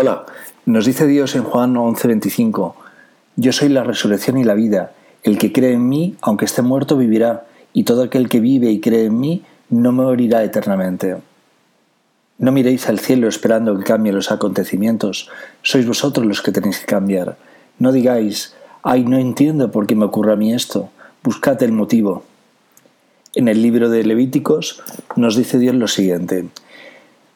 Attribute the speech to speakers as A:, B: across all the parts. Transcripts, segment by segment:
A: Hola, nos dice Dios en Juan 11:25, Yo soy la resurrección y la vida, el que cree en mí, aunque esté muerto, vivirá, y todo aquel que vive y cree en mí, no morirá eternamente. No miréis al cielo esperando que cambien los acontecimientos, sois vosotros los que tenéis que cambiar. No digáis, ay, no entiendo por qué me ocurre a mí esto, buscad el motivo. En el libro de Levíticos nos dice Dios lo siguiente,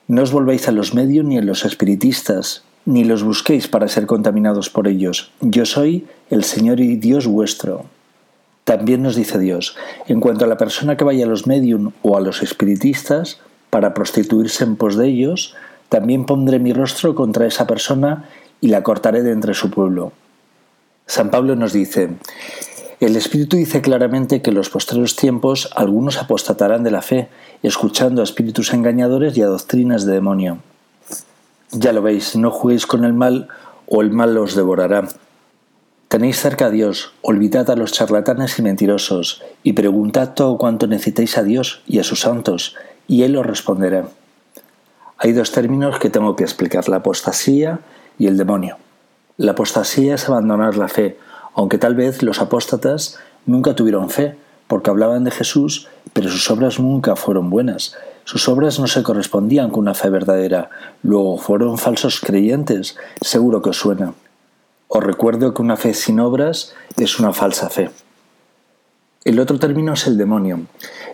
A: no os volvéis a los medios ni a los espiritistas, ni los busquéis para ser contaminados por ellos. Yo soy el Señor y Dios vuestro. También nos dice Dios, en cuanto a la persona que vaya a los medium o a los espiritistas para prostituirse en pos de ellos, también pondré mi rostro contra esa persona y la cortaré de entre su pueblo. San Pablo nos dice, el Espíritu dice claramente que en los postreros tiempos algunos apostatarán de la fe, escuchando a espíritus engañadores y a doctrinas de demonio. Ya lo veis, no juguéis con el mal o el mal os devorará. Tenéis cerca a Dios, olvidad a los charlatanes y mentirosos, y preguntad todo cuanto necesitéis a Dios y a sus santos, y Él os responderá. Hay dos términos que tengo que explicar, la apostasía y el demonio. La apostasía es abandonar la fe, aunque tal vez los apóstatas nunca tuvieron fe, porque hablaban de Jesús, pero sus obras nunca fueron buenas. Sus obras no se correspondían con una fe verdadera. Luego fueron falsos creyentes, seguro que os suena. Os recuerdo que una fe sin obras es una falsa fe. El otro término es el demonio.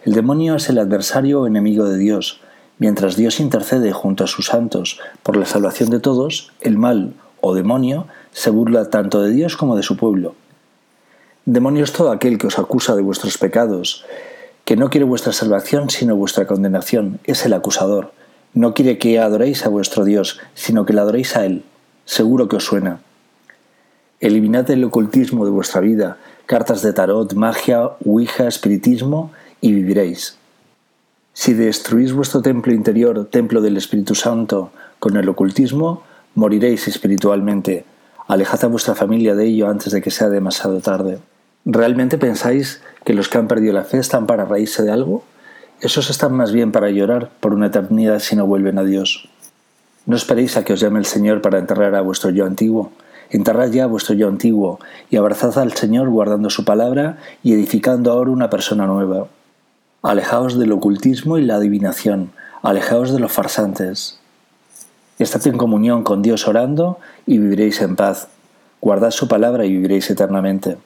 A: El demonio es el adversario o enemigo de Dios. Mientras Dios intercede junto a sus santos por la salvación de todos, el mal o demonio se burla tanto de Dios como de su pueblo. Demonio es todo aquel que os acusa de vuestros pecados, que no quiere vuestra salvación sino vuestra condenación, es el acusador. No quiere que adoréis a vuestro Dios, sino que le adoréis a Él. Seguro que os suena. Eliminad el ocultismo de vuestra vida, cartas de tarot, magia, ouija, espiritismo, y viviréis. Si destruís vuestro templo interior, templo del Espíritu Santo, con el ocultismo, moriréis espiritualmente. Alejad a vuestra familia de ello antes de que sea demasiado tarde. ¿Realmente pensáis que los que han perdido la fe están para reírse de algo? Esos están más bien para llorar por una eternidad si no vuelven a Dios. No esperéis a que os llame el Señor para enterrar a vuestro yo antiguo. Enterrad ya vuestro yo antiguo y abrazad al Señor guardando su palabra y edificando ahora una persona nueva. Alejaos del ocultismo y la adivinación, alejaos de los farsantes. Estad en comunión con Dios orando y viviréis en paz. Guardad su palabra y viviréis eternamente.